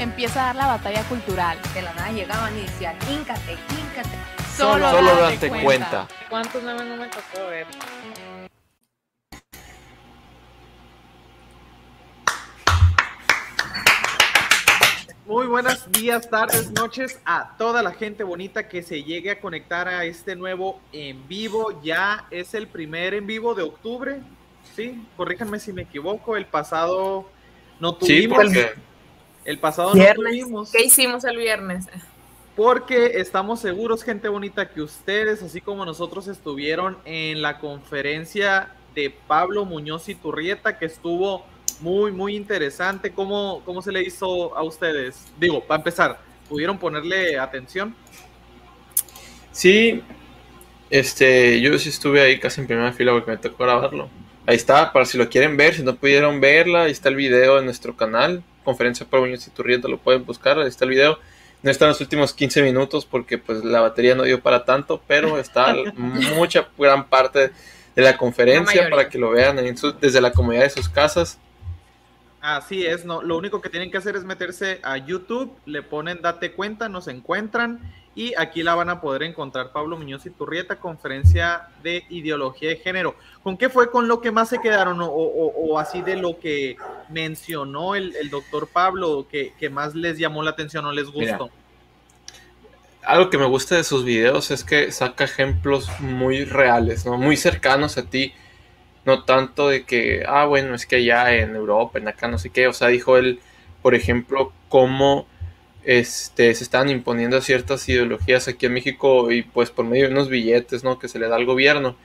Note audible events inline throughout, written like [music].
Empieza a dar la batalla cultural. De la nada llegaban y decían, híncate, híncate. Solo, Solo date date cuenta. cuenta. ¿Cuántos memes no me tocó ver? Muy buenos días, tardes, noches a toda la gente bonita que se llegue a conectar a este nuevo en vivo. Ya es el primer en vivo de octubre. Sí, corríjanme si me equivoco. El pasado no Sí, tuvimos. porque El pasado no Viernes. tuvimos. ¿Qué hicimos el viernes? Porque estamos seguros, gente bonita, que ustedes, así como nosotros, estuvieron en la conferencia de Pablo Muñoz y Turrieta, que estuvo muy, muy interesante. ¿Cómo, cómo se le hizo a ustedes? Digo, para empezar, ¿pudieron ponerle atención? Sí, este, yo sí estuve ahí casi en primera fila porque me tocó grabarlo. Ahí está, para si lo quieren ver, si no pudieron verla, ahí está el video en nuestro canal, Conferencia por Muñoz y Turrieta, lo pueden buscar, ahí está el video. No está en los últimos 15 minutos porque pues la batería no dio para tanto, pero está [laughs] mucha gran parte de la conferencia para que lo vean en su- desde la comodidad de sus casas. Así es, no, lo único que tienen que hacer es meterse a YouTube, le ponen date cuenta, nos encuentran y aquí la van a poder encontrar Pablo Muñoz y Turrieta, conferencia de ideología de género. ¿Con qué fue con lo que más se quedaron o, o- o así de lo que mencionó el, el doctor Pablo que, que más les llamó la atención o les Mira. gustó? algo que me gusta de sus videos es que saca ejemplos muy reales, ¿no? Muy cercanos a ti. No tanto de que, ah, bueno, es que allá en Europa, en acá, no sé qué. O sea, dijo él, por ejemplo, cómo este, se están imponiendo ciertas ideologías aquí en México y pues por medio de unos billetes, ¿no? Que se le da al gobierno.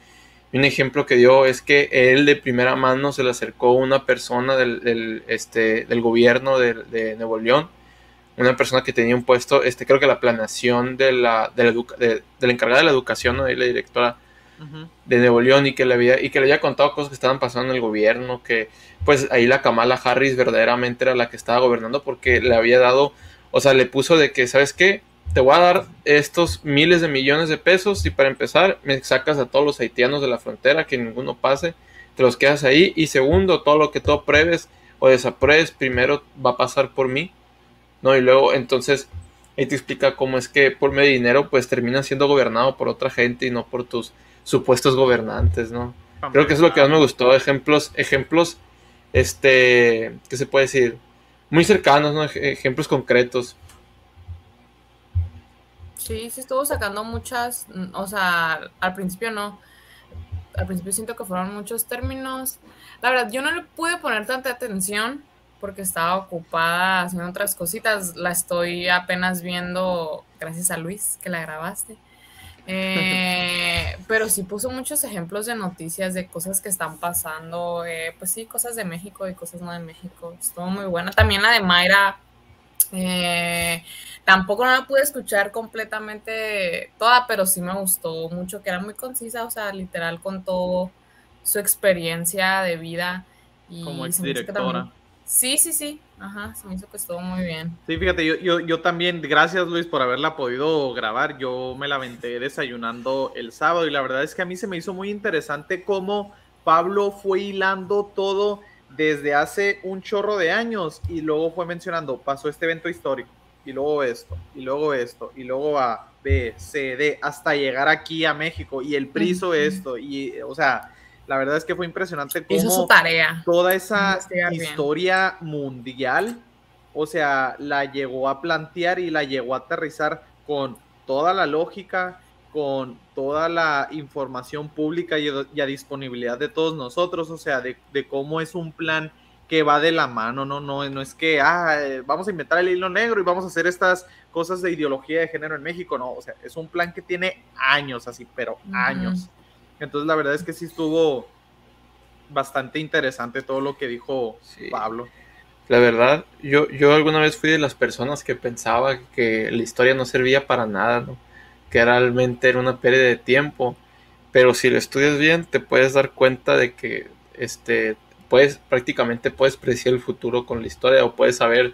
Y un ejemplo que dio es que él de primera mano se le acercó una persona del, del, este, del gobierno de, de Nuevo León una persona que tenía un puesto, este, creo que la planeación de la, de la, educa- de- de la encargada de la educación, ¿no? Y la directora de Nuevo León y que le había, y que le había contado cosas que estaban pasando en el gobierno, que pues ahí la Kamala Harris verdaderamente era la que estaba gobernando porque le había dado, o sea, le puso de que, ¿sabes qué? Te voy a dar estos miles de millones de pesos y para empezar me sacas a todos los haitianos de la frontera, que ninguno pase, te los quedas ahí y segundo, todo lo que tú apruebes o desapruebes primero va a pasar por mí, ¿no? Y luego entonces ahí te explica cómo es que por medio de dinero pues terminas siendo gobernado por otra gente y no por tus supuestos gobernantes, ¿no? Creo que eso es lo que más me gustó, ejemplos, ejemplos, este, ¿qué se puede decir? Muy cercanos, ¿no? Ej- Ejemplos concretos. Sí, sí estuvo sacando muchas, o sea, al principio no. Al principio siento que fueron muchos términos. La verdad, yo no le pude poner tanta atención porque estaba ocupada haciendo otras cositas. La estoy apenas viendo gracias a Luis, que la grabaste. Eh, [laughs] pero sí puso muchos ejemplos de noticias, de cosas que están pasando. eh, pues sí, cosas de México y cosas no de México. Estuvo muy buena. También la de Mayra. eh, Tampoco no la pude escuchar completamente toda, pero sí me gustó mucho, que era muy concisa, o sea, literal contó su experiencia de vida. Y Como exdirectora. Sí, sí, sí, ajá, se me hizo que estuvo muy bien. Sí, fíjate, yo, yo, yo también, gracias Luis por haberla podido grabar. Yo me la aventé desayunando el sábado y la verdad es que a mí se me hizo muy interesante cómo Pablo fue hilando todo desde hace un chorro de años y luego fue mencionando, pasó este evento histórico y luego esto, y luego esto, y luego A, B, C, D, hasta llegar aquí a México y el PRI hizo Ujú. esto y, o sea, la verdad es que fue impresionante Hizo su cómo tarea. toda esa Investigar bien. historia mundial, o sea, la llegó a plantear y la llegó a aterrizar con toda la lógica, con toda la información pública y, y a disponibilidad de todos nosotros, o sea, de, de cómo es un plan que va de la mano, no, no, no es que ah, eh, vamos a inventar el hilo negro y vamos a hacer estas cosas de ideología de género en México, no, o sea, es un plan que tiene años así, pero Ujú. años. Entonces la verdad es que sí estuvo bastante interesante todo lo que dijo Sí. Pablo. La verdad, yo, yo alguna vez fui de las personas que pensaba que la historia no servía para nada, ¿no? que realmente era una pérdida de tiempo. Pero si lo estudias bien, te puedes dar cuenta de que este, puedes, prácticamente puedes predecir el futuro con la historia o puedes saber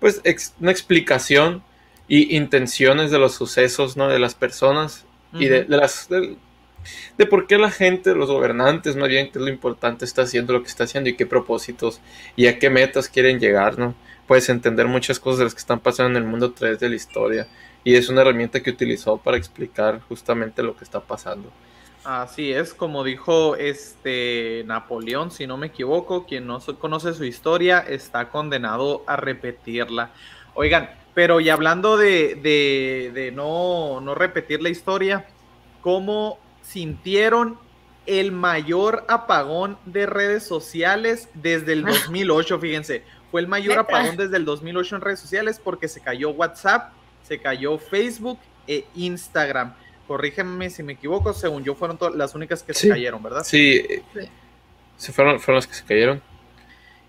pues ex- una explicación y intenciones de los sucesos, ¿no? De las personas y de, las de, de por qué la gente, los gobernantes, más bien, que es lo importante, está haciendo lo que está haciendo y qué propósitos y a qué metas quieren llegar, ¿no? Puedes entender muchas cosas de las que están pasando en el mundo a través de la historia y es una herramienta que utilizó para explicar justamente lo que está pasando. Así es, como dijo este Napoleón, si no me equivoco, quien no conoce su historia está condenado a repetirla. Oigan, pero y hablando de, de- de no, no repetir la historia, ¿cómo sintieron el mayor apagón de redes sociales desde el [laughs] 2008? Fíjense, fue el mayor apagón desde el 2008 en redes sociales porque se cayó WhatsApp, se cayó Facebook e Instagram. Corrígeme si me equivoco, según yo fueron las únicas que Sí. se cayeron, ¿verdad? Sí, Sí. se fueron, fueron los que se cayeron.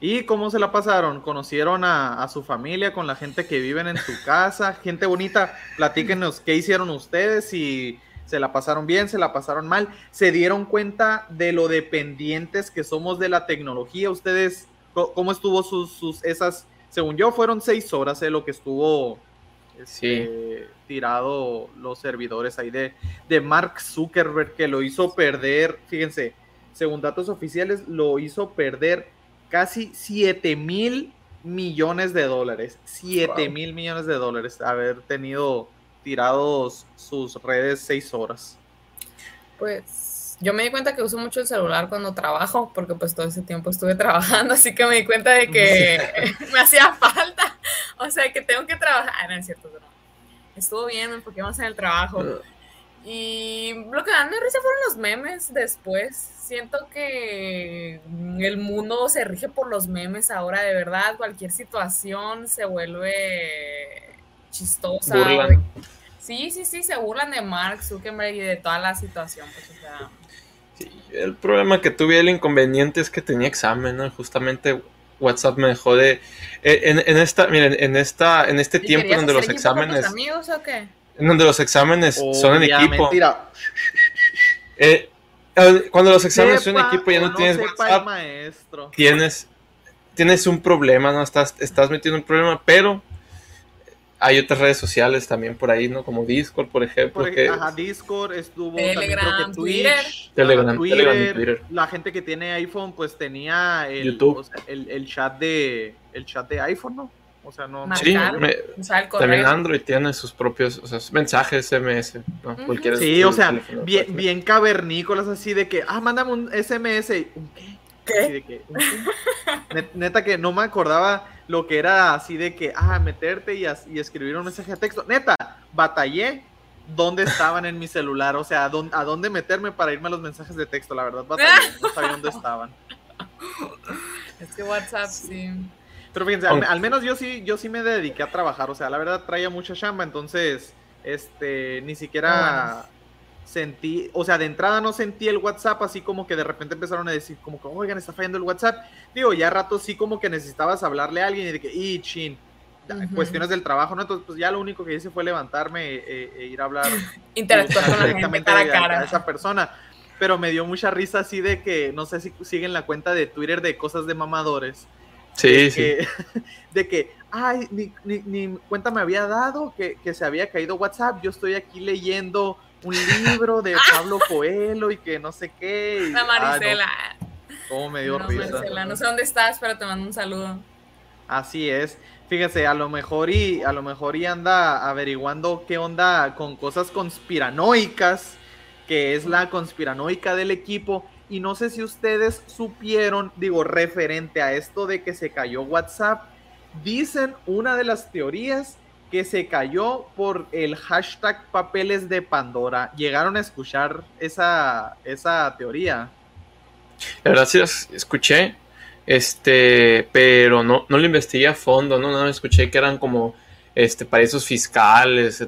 ¿Y cómo se la pasaron? ¿Conocieron a, a su familia, con la gente que viven en su casa? Gente bonita, platíquenos qué hicieron ustedes, si se la pasaron bien, se la pasaron mal, se dieron cuenta de lo dependientes que somos de la tecnología. Ustedes, ¿cómo estuvo sus, sus esas, según yo, fueron seis horas eh, lo que estuvo este, tirado los servidores ahí de, de Mark Zuckerberg, que lo hizo perder, fíjense, según datos oficiales, lo hizo perder casi 7 mil millones de dólares. 7 mil millones de dólares haber tenido tirados sus redes seis horas. Pues yo me di cuenta que uso mucho el celular cuando trabajo, porque pues todo ese tiempo estuve [laughs] trabajando, así que me di cuenta de que [laughs] me hacía falta. O sea, que tengo que trabajar. Ah, no es cierto, pero estuvo bien porque íbamos en el trabajo. Y lo que dan de risa fueron los memes después. Siento que el mundo se rige por los memes ahora, de verdad. Cualquier situación se vuelve chistosa. Burlan. Sí, sí, sí, se burlan de Mark Zuckerberg y de toda la situación. Pues, o sea, Sí, el problema que tuve, el inconveniente es que tenía examen, ¿no? Justamente WhatsApp me dejó de... eh, En, en esta, miren, en esta, en este ¿y tiempo donde los exámenes, amigos o qué? en donde los exámenes son en Obviamente, equipo, mira, eh, cuando los exámenes son en equipo ya no tienes WhatsApp, maestro. tienes, tienes un problema, ¿no? Estás, estás metiendo un problema, pero hay otras redes sociales también por ahí, ¿no? Como Discord, por ejemplo, Por que ajá, Discord estuvo Telegram, también creo que Twitter. Telegram, y Twitter. La gente que tiene iPhone pues tenía el, YouTube. o sea, el, el chat de el chat de iPhone, ¿no? O sea, no. Marcar. sí, me- también. Android tiene sus propios, o sea, mensajes SMS, ¿no? De Sí, o sea, bien, pues, bien cavernícolas así de que, ah, mándame un SMS. ¿Un qué? ¿Qué? Así de que, ¿un qué? [laughs] Net- Neta que no me acordaba lo que era así de que, ah, meterte y, y escribir un mensaje de texto. Neta, batallé dónde estaban en mi celular, o sea, a dónde, a dónde meterme para irme a los mensajes de texto, la verdad, batallé, [laughs] no sabía dónde estaban. Es que WhatsApp, sí. Pero fíjense, al, al menos yo sí, yo sí me dediqué a trabajar, o sea, la verdad traía mucha chamba, entonces, este, ni siquiera sentí, o sea, de entrada no sentí el WhatsApp, así como que de repente empezaron a decir, como que, oigan, está fallando el WhatsApp. Digo, ya a rato sí como que necesitabas hablarle a alguien y de que, y chin, cuestiones del trabajo, ¿no? Entonces, pues ya lo único que hice fue levantarme e, e ir a hablar [laughs] Interactuar con la gente directamente cara a a- cara. a esa persona. Pero me dio mucha risa así de que, no sé si siguen la cuenta de Twitter de cosas de mamadores. Sí, de sí. que, [laughs] de que, ay, ni, ni- ni cuenta me había dado que, que se había caído WhatsApp. Yo estoy aquí leyendo un libro de [laughs] Pablo Coelho y que no sé qué. y- La ah, no, Marisela. cómo me dio No, risa. Maricela, no sé dónde estás, pero te mando un saludo. Así es. Fíjese, a lo mejor y a lo mejor y anda averiguando qué onda con cosas conspiranoicas, que es la conspiranoica del equipo. Y no sé si ustedes supieron, digo, referente a esto de que se cayó WhatsApp, dicen una de las teorías que se cayó por el hashtag papeles de Pandora. ¿Llegaron a escuchar esa, esa teoría? La verdad sí escuché, este, pero no, no lo investigué a fondo, ¿no? No escuché que eran como este paraísos fiscales, se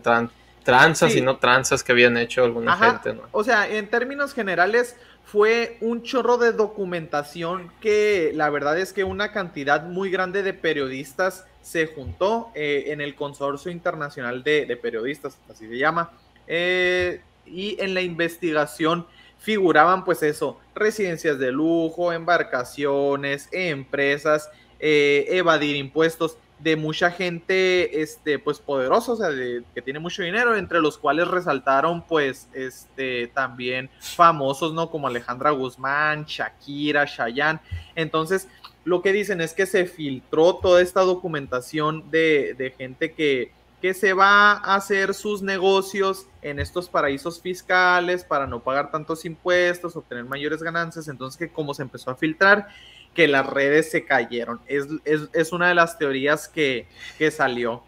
tranzas Sí. y no tranzas que habían hecho alguna Ajá. gente, ¿no? O sea, en términos generales, fue un chorro de documentación que la verdad es que una cantidad muy grande de periodistas se juntó eh, en el Consorcio Internacional de, de Periodistas, así se llama. Eh, y en la investigación figuraban pues eso, residencias de lujo, embarcaciones, empresas, eh, evadir impuestos de mucha gente este pues poderosa, o sea, de, que tiene mucho dinero, entre los cuales resaltaron pues este también famosos, ¿no? Como Alejandra Guzmán, Shakira, Chayanne. Entonces, lo que dicen es que se filtró toda esta documentación de, de gente que, que se va a hacer sus negocios en estos paraísos fiscales para no pagar tantos impuestos, obtener mayores ganancias. Entonces, que como se empezó a filtrar, que las redes se cayeron. Es, es, es una de las teorías que, que salió.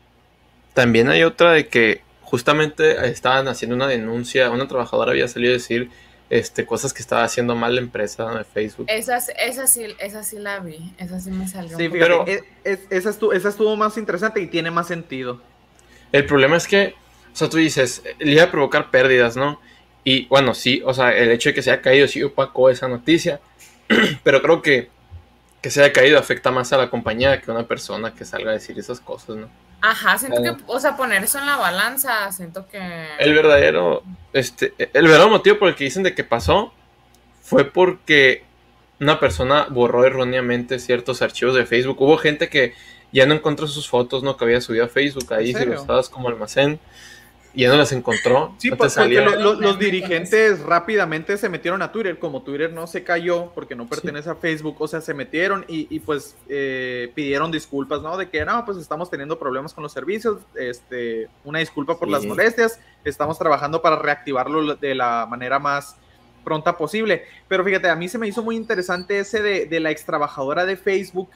También hay otra de que justamente estaban haciendo una denuncia, una trabajadora había salido a decir este, cosas que estaba haciendo mal la empresa de Facebook. Esa, esa, sí, esa sí la vi, esa sí me salió. Sí, Pero- es- es- esa, estuvo, esa estuvo más interesante y tiene más sentido. El problema es que, o sea, tú dices, le iba a provocar pérdidas, ¿no? Y bueno, sí, o sea, el hecho de que se haya caído sí opacó esa noticia, [clears throat] pero creo que que se haya caído afecta más a la compañía que a una persona que salga a decir esas cosas, ¿no? Ajá, siento que, o sea, poner eso en la balanza, siento que... El verdadero, este, el verdadero motivo por el que dicen de que pasó fue porque una persona borró erróneamente ciertos archivos de Facebook. Hubo gente que ya no encontró sus fotos, ¿no? Que había subido a Facebook ahí, ¿En si lo usabas como almacén, y ya no las encontró. Sí, no pues, porque salía. lo- lo- los dirigentes rápidamente se metieron a Twitter, como Twitter no se cayó porque no pertenece a Facebook, o sea, se metieron y, y, pues eh, pidieron disculpas, ¿no? De que no, pues estamos teniendo problemas con los servicios, este, una disculpa por Sí. las molestias, estamos trabajando para reactivarlo de la manera más pronta posible. Pero fíjate, a mí se me hizo muy interesante ese de, de la ex trabajadora de Facebook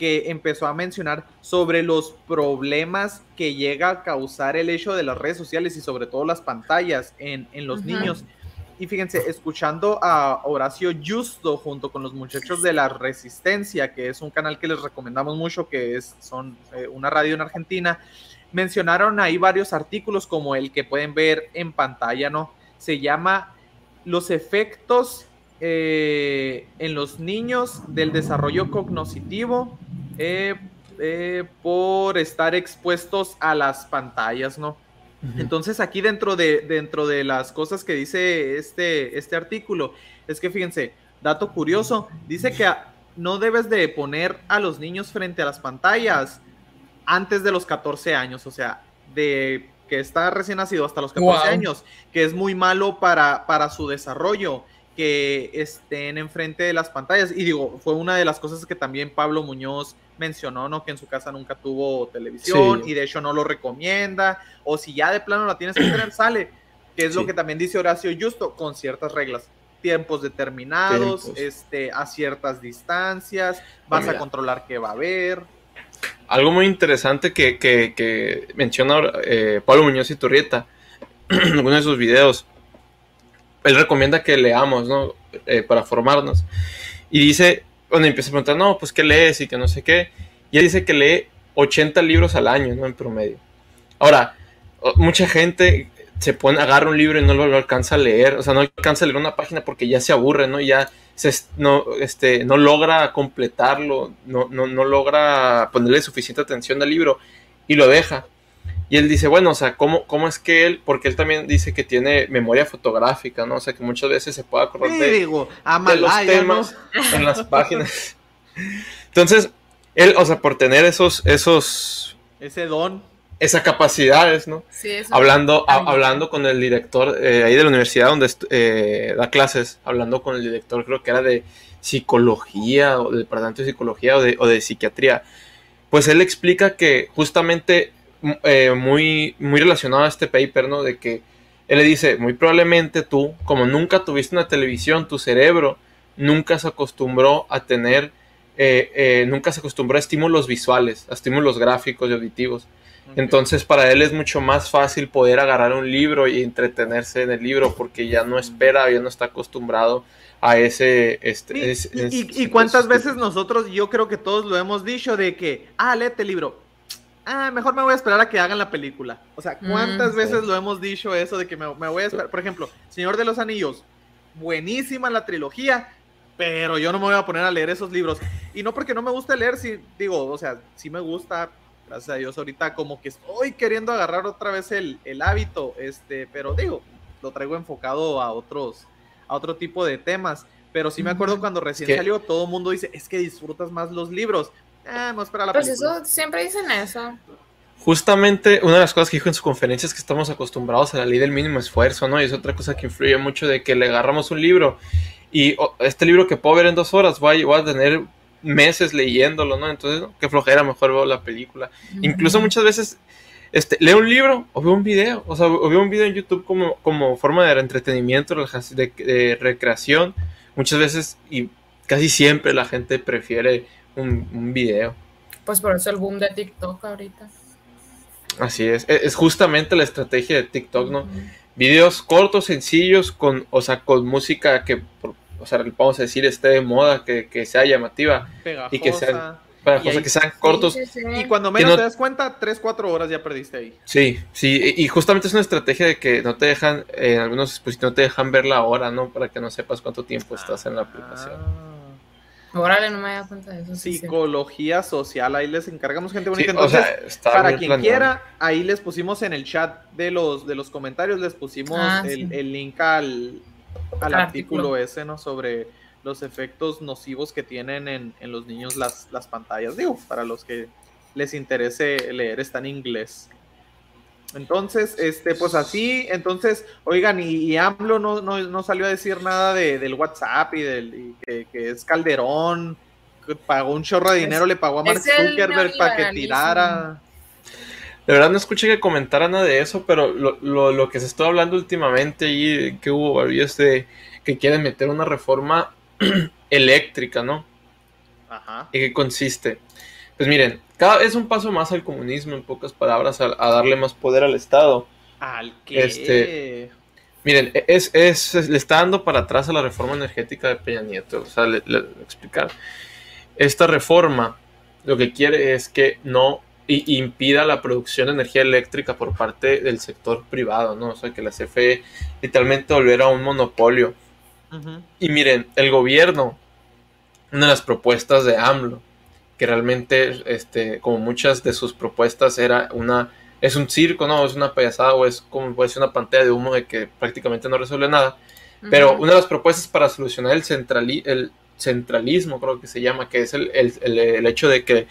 que empezó a mencionar sobre los problemas que llega a causar el hecho de las redes sociales y sobre todo las pantallas en, en los Ujú. niños. Y fíjense, escuchando a Horacio Justo junto con los muchachos de la Resistencia, que es un canal que les recomendamos mucho, que es son eh, una radio en Argentina, mencionaron ahí varios artículos como el que pueden ver en pantalla, ¿no? Se llama Los efectos eh, en los niños del desarrollo cognoscitivo eh, eh, por estar expuestos a las pantallas, ¿no? Entonces aquí dentro de, dentro de las cosas que dice este, este artículo, es que fíjense, dato curioso, dice que a- no debes de poner a los niños frente a las pantallas antes de los 14 años, o sea, de que está recién nacido hasta los 14 Wow. años, que es muy malo para, para su desarrollo que estén enfrente de las pantallas. Y digo, fue una de las cosas que también Pablo Muñoz mencionó, ¿no? Que en su casa nunca tuvo televisión Sí. y de hecho no lo recomienda. O si ya de plano la tienes que tener, [clears throat] sale. Que es lo que también dice Horacio Justo, con ciertas reglas. Tiempos determinados, Tiempos. este, a ciertas distancias, vas a controlar qué va a haber. Algo muy interesante que, que- que menciona eh, Pablo Muñoz y Turrieta [clears throat] en algunos de sus videos. Él recomienda que leamos, ¿no? Eh, para formarnos. Y dice, bueno, empieza a preguntar, no, pues qué lees y que no sé qué. Y él dice que lee 80 libros al año, ¿no? En promedio. Ahora, mucha gente se pone, agarra un libro y no lo, alcanza a leer, o sea, no alcanza a leer una página porque ya se aburre, ¿no? Ya no, este, no logra completarlo, no, no, no logra ponerle suficiente atención al libro y lo deja. Y él dice, bueno, o sea, ¿cómo, ¿cómo es que él, porque él también dice que tiene memoria fotográfica, ¿no? O sea, que muchas veces se puede acordar Sí, de, digo, de los temas en las páginas. Entonces, él, o sea, por tener esos, esos, Ese don. esas capacidades, ¿no? Sí, eso- Hablando, a- hablando con el director eh, ahí de la universidad donde eh, da clases, hablando con el director, creo que era de psicología, o del departamento de psicología o de, o de psiquiatría, pues él explica que justamente eh, muy, muy relacionado a este paper, ¿no? De que él le dice, muy probablemente tú, como nunca tuviste una televisión, tu cerebro nunca se acostumbró a tener, eh, eh, nunca se acostumbró a estímulos visuales, a estímulos gráficos y auditivos. Entonces para él es mucho más fácil poder agarrar un libro y entretenerse en el libro porque ya no espera, ya no está acostumbrado a ese... Este, es- y, es- y- y cuántas esos veces nosotros, yo creo que todos lo hemos dicho de que, ah, léete el libro. Ah, mejor me voy a esperar a que hagan la película. O sea, ¿cuántas Mm, veces sí. lo hemos dicho eso de que me, me voy a esperar? Por ejemplo, Señor de los Anillos, buenísima la trilogía, pero yo no me voy a poner a leer esos libros. Y no porque no me guste leer, sí, digo, o sea, sí me gusta, gracias a Dios, ahorita como que estoy queriendo agarrar otra vez el, el hábito, este, pero digo, lo traigo enfocado a otros, a otro tipo de temas. Pero sí me acuerdo cuando recién Que- salió, todo el mundo dice, es que disfrutas más los libros. Me espera la Pues película. eso, siempre dicen eso. Justamente una de las cosas que dijo en su conferencia es que estamos acostumbrados a la ley del mínimo esfuerzo, ¿no? Y es otra cosa que influye mucho de que le agarramos un libro y oh, este libro que puedo ver en dos horas voy a, voy a tener meses leyéndolo, ¿no? Entonces, qué flojera, mejor veo la película. Incluso muchas veces este, leo un libro o veo un video, o sea, o veo un video en YouTube como, como forma de entretenimiento, de recreación. Muchas veces y casi siempre la gente prefiere un, un video. Pues por eso el boom de TikTok ahorita. Así es. E- Es justamente la estrategia de TikTok, ¿no? Videos cortos, sencillos, con, o sea, con música que, por- o sea, vamos a decir, esté de moda, que, que sea llamativa, Pegajosa. y que sean- para Y cosas ahí- que sean cortos. Sí, sí, sí. Y cuando menos no- te das cuenta, 3, 4 horas ya perdiste ahí. Sí, sí, y y justamente es una estrategia de que no te dejan, eh, en algunos dispositivos no te dejan ver la hora, ¿no? Para que no sepas cuánto tiempo estás en la aplicación. Ah, Órale, no me había cuenta de eso. sí. psicología social, ahí les encargamos gente Sí, bonita. o Entonces, sea, está para quien planeado. quiera, ahí les pusimos en el chat de los, de los comentarios, les pusimos Ah, el, sí. el link al, al artículo. ese, ¿no? Sobre los efectos nocivos que tienen en, en los niños las, las pantallas. Digo, para los que les interese leer, está en inglés. Entonces, este, pues así, entonces, oigan, y, y AMLO no, no, no salió a decir nada de, del WhatsApp y del y que, que es Calderón, que pagó un chorro de Es- dinero, le pagó a Mark Zuckerberg para que tirara. De verdad no escuché que comentaran nada de eso, pero lo, lo, lo que se está hablando últimamente y que hubo varios de que quieren meter una reforma [clears throat] eléctrica, ¿no? Ajá. ¿Y qué consiste? Pues miren, cada es un paso más al comunismo, en pocas palabras, a, a darle más poder al Estado. Al que. Este- Miren, es, es, es- le está dando para atrás a la reforma energética de Peña Nieto. O sea, le, le- voy a explicar. Esta reforma lo que quiere es que no impida la producción de energía eléctrica por parte del sector privado, ¿no? O sea, que la CFE literalmente volviera a un monopolio. Y miren, el gobierno, una de las propuestas de AMLO, que realmente, este, como muchas de sus propuestas, era una, es un circo, ¿no? Es una payasada o es como puede ser una pantalla de humo de que prácticamente no resuelve nada. Pero una de las propuestas para solucionar el, centrali- el centralismo, creo que se llama, que es el, el- el- el hecho de que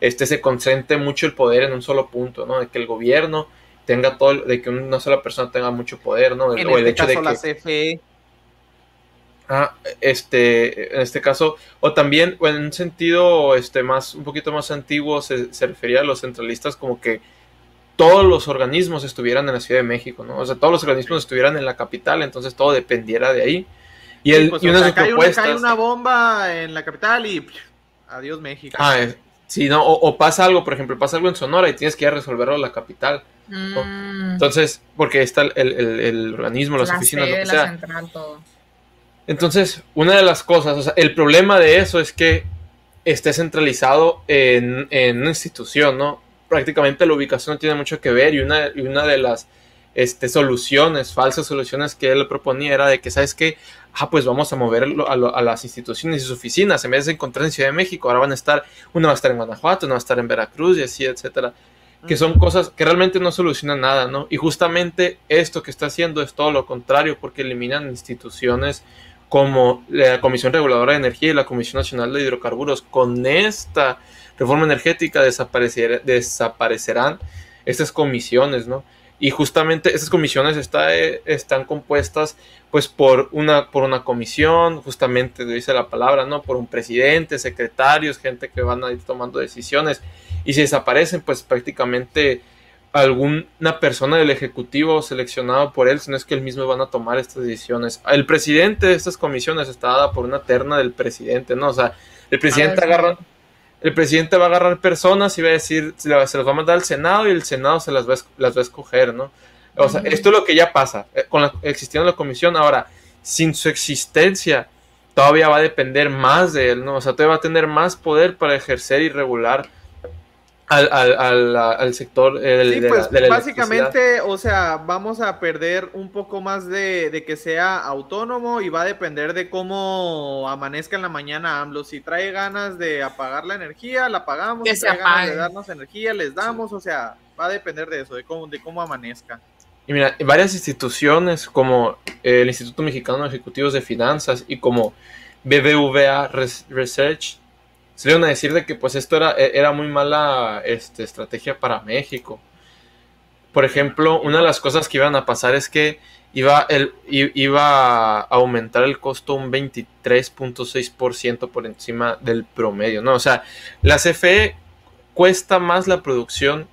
este se concentre mucho el poder en un solo punto, ¿no? De que el gobierno tenga todo, de que una sola persona tenga mucho poder, ¿no? En o el este hecho de caso, que la CFE. Ah, este, en este caso, o también o en un sentido este, más, un poquito más antiguo, se, se refería a los centralistas como que todos los organismos estuvieran en la Ciudad de México, ¿no? O sea, todos los organismos estuvieran en la capital, entonces todo dependiera de ahí. Y, el, Sí, pues, y o una de sea, cae, una, propuestas... cae una bomba en la capital y pff, adiós México. Ah, es- sí, ¿no? O, o pasa algo, por ejemplo, pasa algo en Sonora y tienes que ir a resolverlo a la capital. Mm. Entonces, porque está el, el- el organismo, las la oficinas, lo que la sea. central, todo. Entonces, una de las cosas, o sea, el problema de eso es que esté centralizado en, en una institución, ¿no? Prácticamente la ubicación no tiene mucho que ver y una, y una de las este, soluciones, falsas soluciones que él proponía era de que, ¿sabes qué? Ah, pues vamos a moverlo a, lo- a las instituciones y sus oficinas, en vez de encontrar en Ciudad de México, ahora van a estar, una va a estar en Guanajuato, una va a estar en Veracruz y así, etcétera que son cosas que realmente no solucionan nada, ¿no? Y justamente esto que está haciendo es todo lo contrario, porque eliminan instituciones como la Comisión Reguladora de Energía y la Comisión Nacional de Hidrocarburos. Con esta reforma energética desaparecer- desaparecerán estas comisiones, ¿no? Y justamente estas comisiones eh, están compuestas pues por una, por una comisión, justamente dice la palabra, ¿no? Por un presidente, secretarios, gente que van a ir tomando decisiones. Y si desaparecen, pues prácticamente alguna persona del ejecutivo seleccionado por él, si no es que él mismo van a tomar estas decisiones. El presidente de estas comisiones está dada por una terna del presidente, ¿no? O sea, el presidente agarra, el presidente va a agarrar personas y va a decir, se las va a mandar al Senado y el Senado se las va las va a escoger, ¿no? O sea, esto es lo que ya pasa eh, con la, existiendo la comisión. Ahora, sin su existencia, todavía va a depender más de él, ¿no? O sea, todavía va a tener más poder para ejercer y regular al, al, al, al sector eh, del- Sí, de, pues la, de la electricidad. básicamente, o sea, vamos a perder un poco más de, de que sea autónomo y va a depender de cómo amanezca en la mañana AMLO. Si trae ganas de apagar la energía, la apagamos. Que si se trae ganas de darnos energía, les damos. O sea, va a depender de eso, de cómo, de cómo amanezca. Y mira, varias instituciones como el Instituto Mexicano de Ejecutivos de Finanzas y como BBVA Res- Research salieron a decir de que pues esto era, era muy mala este, estrategia para México. Por ejemplo, una de las cosas que iban a pasar es que iba, iba a aumentar el costo un 23.6% por encima del promedio, ¿no? O sea, la CFE cuesta más la producción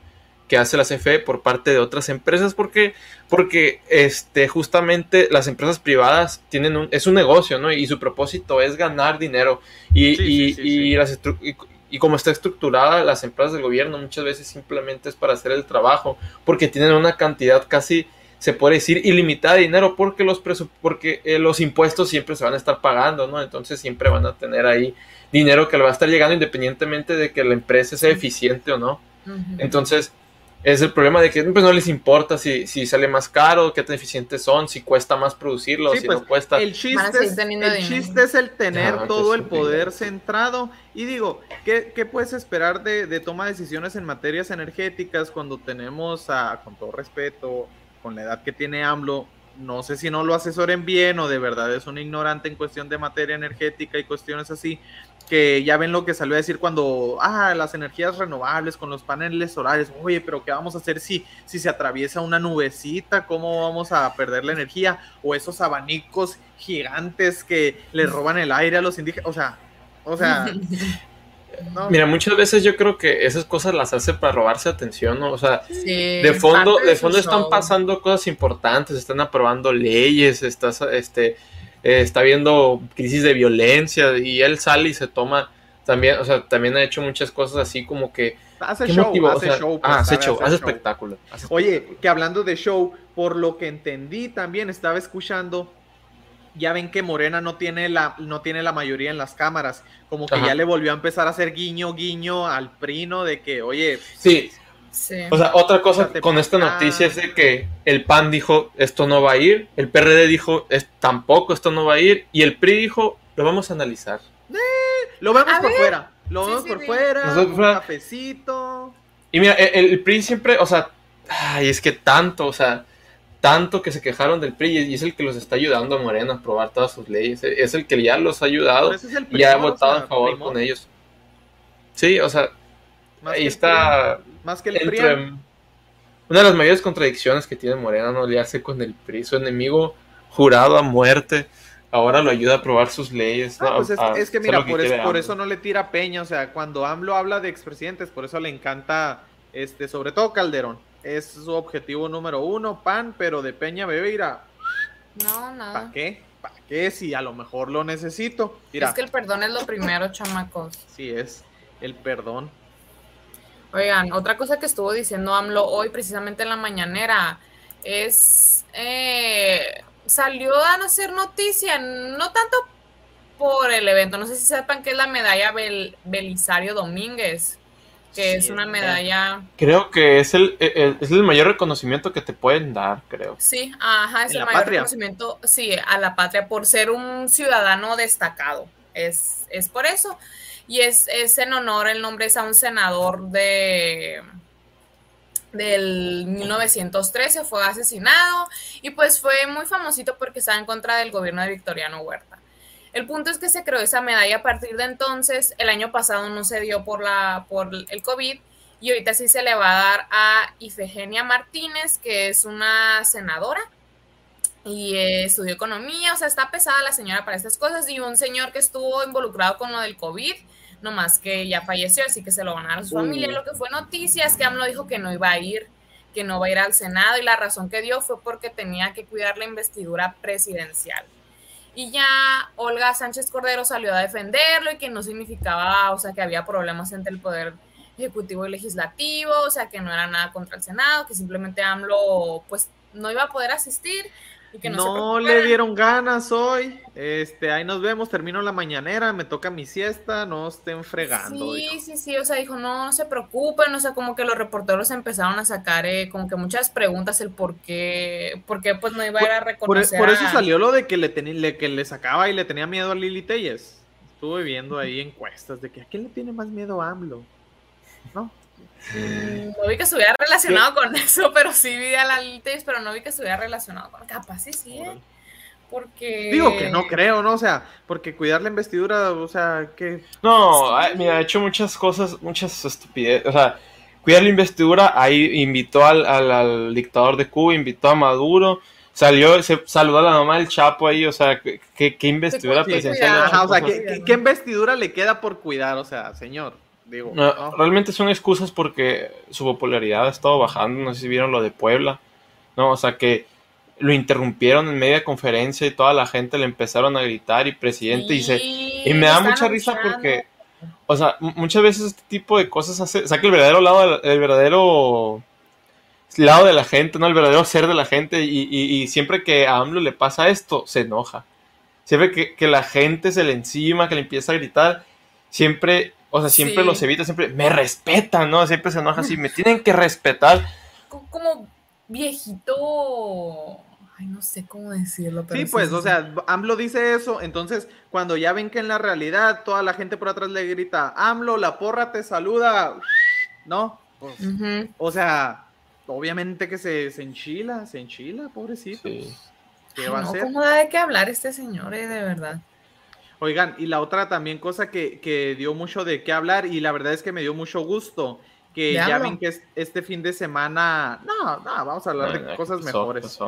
que hace la CFE por parte de otras empresas porque porque este justamente las empresas privadas tienen un es un negocio no y su propósito es ganar dinero. Y, Sí, y, sí, sí, y sí. las estru- y, y como está estructurada las empresas del gobierno muchas veces simplemente es para hacer el trabajo porque tienen una cantidad casi se puede decir ilimitada de dinero porque los porque eh, los impuestos siempre se van a estar pagando no entonces siempre van a tener ahí dinero que le va a estar llegando independientemente de que la empresa sea eficiente o no. Entonces, es el problema de que pues, no les importa si, si sale más caro, qué tan eficientes son, si cuesta más producirlo, Sí, si pues, no cuesta. El chiste, es, el chiste es el tener Ah, todo qué el poder centrado. Y digo, ¿qué, qué puedes esperar de, de toma de decisiones en materias energéticas cuando tenemos, a, con todo respeto, con la edad que tiene AMLO, no sé si no lo asesoren bien o de verdad es un ignorante en cuestión de materia energética y cuestiones así, que ya ven lo que salió a decir cuando, ah, las energías renovables con los paneles solares, oye, pero ¿qué vamos a hacer si, si se atraviesa una nubecita? ¿Cómo vamos a perder la energía? O esos abanicos gigantes que le [laughs] roban el aire a los indígenas, o sea, o sea, [laughs] no, Mira, muchas veces yo creo que esas cosas las hace para robarse atención, ¿no? O sea, Sí, de fondo, de fondo están show. pasando cosas importantes, están aprobando leyes, estás, este, eh, está habiendo crisis de violencia y él sale y se toma también, o sea, también ha hecho muchas cosas así como que hace ¿qué show, motivo? O hace sea, show. pues, ah, hace show, hace show. espectáculo. hace Oye, espectáculo. que hablando de show, por lo que entendí también, estaba escuchando, ya ven que Morena no tiene la, no tiene la mayoría en las cámaras, como que Ajá. ya le volvió a empezar a hacer guiño, guiño al prino de que, oye, Sí, Sí. O sea, otra cosa con esta acá. noticia es de que el PAN dijo esto no va a ir, el PRD dijo "Es- tampoco esto no va a ir y el PRI dijo lo vamos a analizar. lo vemos A por ver. fuera, lo Sí, vemos sí, por sí. fuera, Nosotros un fuera- cafecito. Y mira, el, el PRI siempre, o sea, ay, es que tanto, o sea, tanto que se quejaron del PRI y es el que los está ayudando a Morena a aprobar todas sus leyes, es el que ya los ha ayudado es y ha primor, o votado sea, a favor primor, con ellos. Sí, o sea, más ahí está más que el PRI. una de las mayores contradicciones que tiene Morena no aliarse con el PRI, su enemigo jurado a muerte, ahora lo ayuda a aprobar sus leyes. Ah, ¿no? pues es, A- es que mira, por, es- por eso no le tira peña, o sea, cuando AMLO habla de expresidentes, por eso le encanta, este, sobre todo Calderón, es su objetivo número uno, PAN, pero de Peña Bebeira, No, ¿para nada. qué? ¿Para qué? Si a lo mejor lo necesito. Mira, Es que el perdón es lo primero, [laughs] chamacos. sí es el perdón. Oigan, otra cosa que estuvo diciendo AMLO hoy, precisamente en la mañanera, es. eh, salió a hacer noticia, no tanto por el evento, no sé si sepan que es la medalla Bel- Belisario Domínguez, que es una medalla. Creo que es el, el- es el mayor reconocimiento que te pueden dar, creo. Sí, ajá, es el mayor patria. reconocimiento, sí, a la patria por ser un ciudadano destacado. Es, es por eso. Y es, es en honor, el nombre es a un senador de del 1913, fue asesinado y pues fue muy famosito porque estaba en contra del gobierno de Victoriano Huerta. El punto es que se creó esa medalla a partir de entonces, el año pasado no se dio por, la, por el COVID y ahorita sí se le va a dar a Ifegenia Martínez, que es una senadora y eh, estudió economía, o sea, está pesada la señora para estas cosas y un señor que estuvo involucrado con lo del COVID, nomás que ya falleció, así que se lo van a dar a su Uh. familia. Lo que fue noticia es que AMLO dijo que no iba a ir, que no va a ir al Senado y la razón que dio fue porque tenía que cuidar la investidura presidencial. Y ya Olga Sánchez Cordero salió a defenderlo y que no significaba, o sea, que había problemas entre el poder ejecutivo y legislativo, o sea, que no era nada contra el Senado, que simplemente AMLO pues no iba a poder asistir Y que no, le dieron ganas hoy. Este, ahí nos vemos, termino la mañanera, me toca mi siesta, no estén fregando. Sí, dijo. sí, sí, o sea, dijo, no, no se preocupen, o sea, como que los reporteros empezaron a sacar eh, como que muchas preguntas el por qué, por qué pues no iba a ir a reconocer por eso a- salió lo de que le, le- que le sacaba y le tenía miedo a Lili Telles. Estuve viendo ahí encuestas de que a quién le tiene más miedo a AMLO. ¿No? No vi que estuviera relacionado con eso, pero sí vi a la Telles, pero no vi que estuviera relacionado con. Capaz sí, sí, ¿eh? Porque. Digo que no creo, ¿no? O sea, porque cuidar la investidura, o sea, que No, ay, mira, ha hecho muchas cosas, muchas estupideces. O sea, cuidar la investidura, ahí invitó al, al, al dictador de Cuba, invitó a Maduro, salió, se saludó a la mamá del Chapo ahí, o sea, ¿qué, qué investidura Sí, presidencial? Ajá, o sea, cosas- ¿qué, qué- qué investidura le queda por cuidar? O sea, señor, digo. No, ¿no? realmente son excusas porque su popularidad ha estado bajando, no sé si vieron lo de Puebla, ¿no? O sea que lo interrumpieron en media conferencia y toda la gente le empezaron a gritar y presidente y se... Sí, Y me da mucha risa porque, o sea, muchas veces este tipo de cosas hace, saca el verdadero lado, el verdadero lado de la gente, ¿no? El verdadero ser de la gente y, y- y siempre que a AMLO le pasa esto, se enoja. Siempre que, que la gente se le encima, que le empieza a gritar, siempre, o sea, siempre Sí. los evita, siempre me respetan, ¿no? Siempre se enoja así, me [laughs] tienen que respetar. Co- como viejito. Ay, no sé cómo decirlo. Pero Sí, pues, o sea, AMLO dice eso, entonces cuando ya ven que en la realidad toda la gente por atrás le grita, AMLO, la porra te saluda, ¿no? Pues, o sea, obviamente que se, se enchila, se enchila, pobrecito. Sí. ¿Qué Ay, va a hacer? ¿Cómo da de qué hablar este señor, eh, de verdad? Oigan, y la otra también cosa que, que dio mucho de qué hablar y la verdad es que me dio mucho gusto, que ya ven que es- este fin de semana, no, no, vamos a hablar de cosas mejores.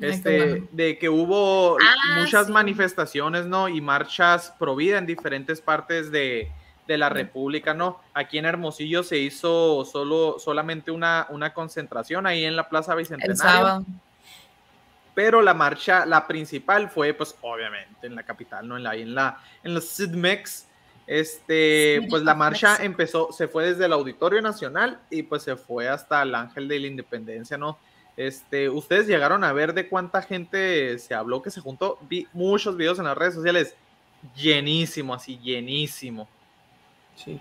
Este, de que hubo Ah, muchas sí. manifestaciones, ¿no? Y marchas pro vida en diferentes partes de, de la Sí. República, ¿no? Aquí en Hermosillo se hizo solo, solamente una, una concentración ahí en la Plaza El Bicentenario. sábado. Pero la marcha, la principal fue, pues, obviamente, en la capital, ¿no? En la, en la, en la CIDMEX. Este, pues la marcha empezó, se fue desde el Auditorio Nacional y pues se fue hasta el Ángel de la Independencia, ¿no? Este, ustedes llegaron a ver de cuánta gente se habló que se juntó. Vi muchos videos en las redes sociales, llenísimo, así, llenísimo. Sí.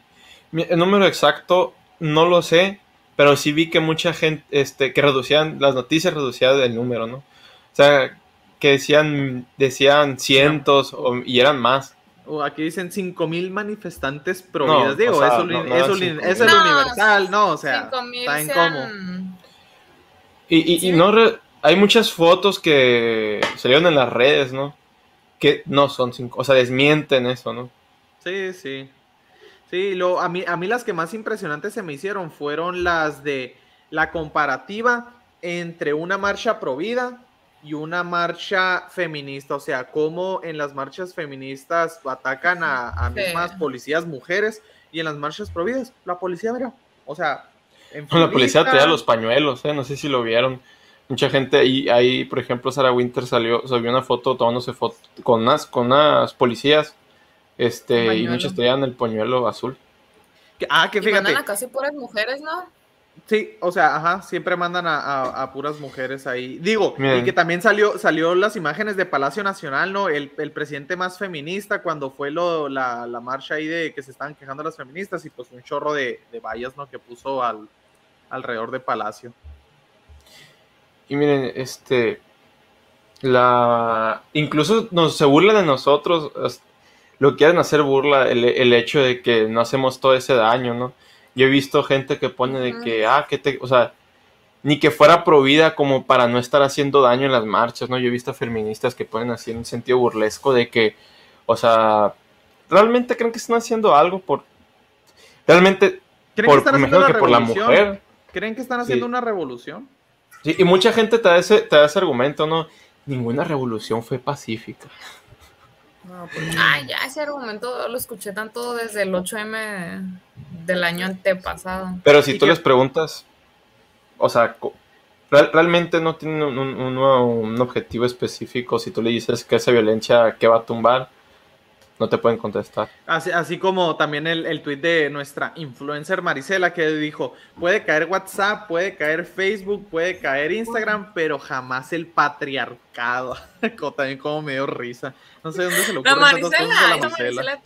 El número exacto no lo sé, pero sí vi que mucha gente, este, que reducían, las noticias reducían el número, ¿no? O sea, que decían, decían cientos o- y eran más. O aquí dicen 5 mil manifestantes pro No, vidas. Digo, o sea, es, no- no 5,000. el universal, ¿no? O sea, está en cómo. Y, y- no re- hay muchas fotos que salieron en las redes, ¿no? Que no son cinco, o sea, desmienten eso, ¿no? Sí, sí. Sí, lo, a, mí, a mí las que más impresionantes se me hicieron fueron las de la comparativa entre una marcha pro vida y una marcha feminista. O sea, cómo en las marchas feministas atacan a, a Sí. mismas policías mujeres y en las marchas pro vidas, la policía, mira, o sea... en La policía traía los pañuelos, ¿eh? No sé si lo vieron. Mucha gente ahí, ahí, por ejemplo, Sarah Winter salió, subió una foto tomándose foto con unas, con unas policías, este, y muchos traían el pañuelo azul. Ah, que Y mandan fíjate. a casi puras mujeres, ¿no? Sí, o sea, ajá, siempre mandan a, a- a puras mujeres ahí. Digo, y que también salió, salió las imágenes de Palacio Nacional, ¿no? El, el presidente más feminista cuando fue lo, la, la marcha ahí de que se estaban quejando las feministas y pues un chorro de, de vallas, ¿no? Que puso al, alrededor de Palacio. Y miren, este, la, incluso nos, se burla de nosotros, lo quieren hacer burla, el, el hecho de que no hacemos todo ese daño, ¿no? Yo he visto gente que pone de que, ah, que te, o sea, ni que fuera provida como para no estar haciendo daño en las marchas, ¿no? Yo he visto feministas que ponen así en un sentido burlesco de que, o sea, realmente creen que están haciendo algo por, realmente, ¿Creen por, que están me haciendo imagino una que por la mujer. ¿Creen que están haciendo Sí. una revolución? Sí, y mucha gente te da, ese, te da ese argumento, ¿no? Ninguna revolución fue pacífica. Ay, ya ese argumento lo escuché tanto desde el 8M del año antepasado. Pero si ¿Y tú les preguntas, o sea, realmente no tienen un, un- un- un objetivo específico. Si tú le dices que esa violencia, ¿qué va a tumbar? no te pueden contestar. Así, así como también el, el tweet de nuestra influencer Marisela que dijo, puede caer WhatsApp, puede caer Facebook, puede caer Instagram, pero jamás el patriarcado. [laughs] También como me dio risa. No sé dónde se lo cosas a Marisela, la Marisela. Marisela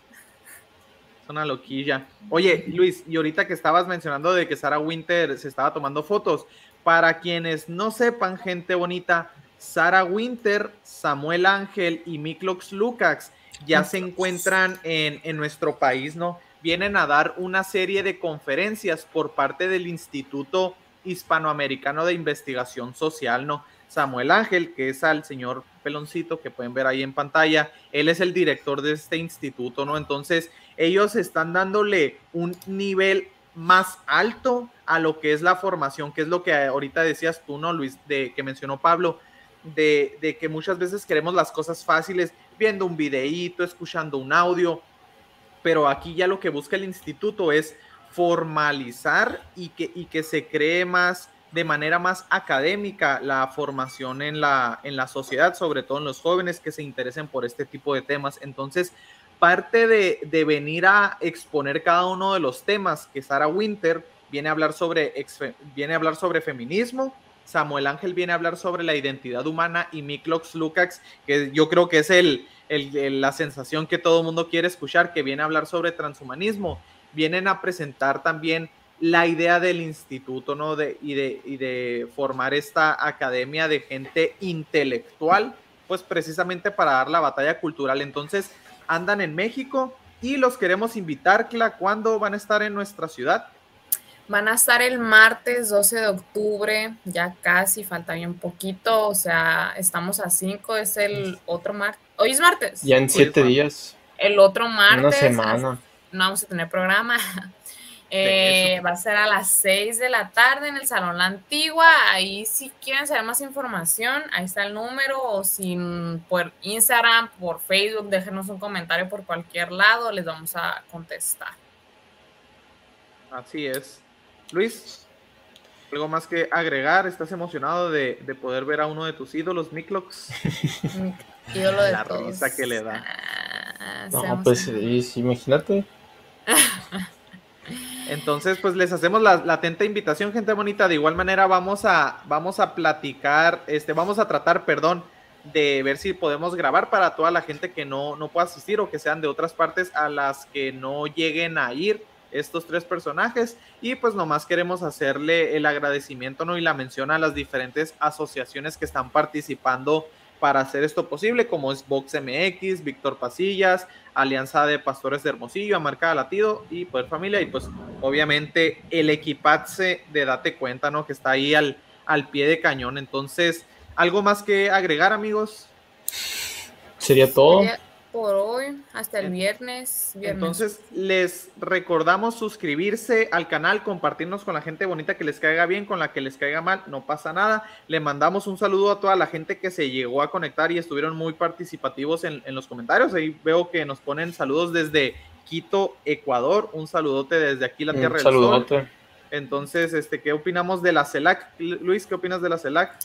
Es una loquilla. Oye, Luis, y ahorita que estabas mencionando de que Sarah Winter se estaba tomando fotos, para quienes no sepan, gente bonita, Sarah Winter, Samuel Ángel y Miklox Lukács ya se encuentran en, en nuestro país, ¿no? Vienen a dar una serie de conferencias por parte del Instituto Hispanoamericano de Investigación Social, ¿no? Samuel Ángel, que es al señor Peloncito que pueden ver ahí en pantalla, él es el director de este instituto, ¿no? Entonces, ellos están dándole un nivel más alto a lo que es la formación, que es lo que ahorita decías tú, ¿no, Luis? De que mencionó Pablo, de, de que muchas veces queremos las cosas fáciles, viendo un videíto, escuchando un audio, pero aquí ya lo que busca el instituto es formalizar y que, y que se cree más de manera más académica la formación en la, en la sociedad, sobre todo en los jóvenes que se interesen por este tipo de temas. Entonces, parte de, de venir a exponer cada uno de los temas que Sara Winter viene a hablar sobre, viene hablar sobre feminismo, Samuel Ángel viene a hablar sobre la identidad humana y Miklox Lukács, que yo creo que es el- el- la sensación que todo el mundo quiere escuchar, que viene a hablar sobre transhumanismo. Vienen a presentar también la idea del instituto, ¿no? De, y, de, y de formar esta academia de gente intelectual, pues precisamente para dar la batalla cultural. Entonces, andan en México y los queremos invitar, Cla, ¿cuándo van a estar en nuestra ciudad? Van a estar el martes 12 de octubre, ya casi, falta bien poquito, o sea, estamos a 5, es el otro martes. Hoy es martes. Ya en Sí, siete Juan. días, El otro martes. una semana. No vamos a tener programa. [laughs] Eh, va a ser a las 6 de la tarde en el Salón La Antigua. Ahí si quieren saber más información, ahí está el número o si por Instagram, por Facebook, déjenos un comentario por cualquier lado, les vamos a contestar. Así es. Luis, ¿algo más que agregar? ¿Estás emocionado de, de poder ver a uno de tus ídolos, Miklox? Mi [laughs] ídolo de La todos. risa que le da. Ah, No, pues imagínate. [laughs] Entonces, pues les hacemos la, atenta invitación, gente bonita. De igual manera, vamos a, vamos a platicar, este, vamos a tratar, perdón, de ver si podemos grabar para toda la gente que no, no pueda asistir o que sean de otras partes a las que no lleguen a ir estos tres personajes. Y pues nomás queremos hacerle el agradecimiento ¿no? y la mención a las diferentes asociaciones que están participando para hacer esto posible, como es Vox MX, Víctor Pasillas, Alianza de Pastores de Hermosillo, Marca Latido y Poder Familia. Y pues obviamente el equipace de Date Cuenta, ¿no? Que está ahí al, al pie de cañón. Entonces, ¿algo más que agregar, amigos? Sería todo. Sería Por hoy, hasta el viernes. viernes. Entonces, les recordamos suscribirse al canal, compartirnos con la gente bonita que les caiga bien, con la que les caiga mal, no pasa nada. Le mandamos un saludo a toda la gente que se llegó a conectar y estuvieron muy participativos en, en los comentarios. Ahí veo que nos ponen saludos desde Quito, Ecuador. Un saludote desde aquí, la Un Tierra del Sol. saludote. Entonces, este, ¿qué opinamos de la CELAC? Luis, ¿qué opinas de la CELAC?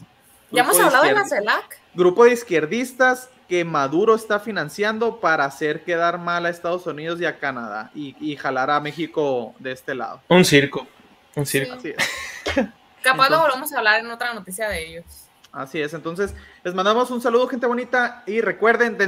Ya hemos hablado de la CELAC. Grupo de izquierdistas que Maduro está financiando para hacer quedar mal a Estados Unidos y a Canadá y, y jalar a México de este lado. Un circo. Un circo. Así es. [laughs] Capaz lo volvemos a hablar en otra noticia de ellos. Así es. Entonces, les mandamos un saludo, gente bonita, y recuerden,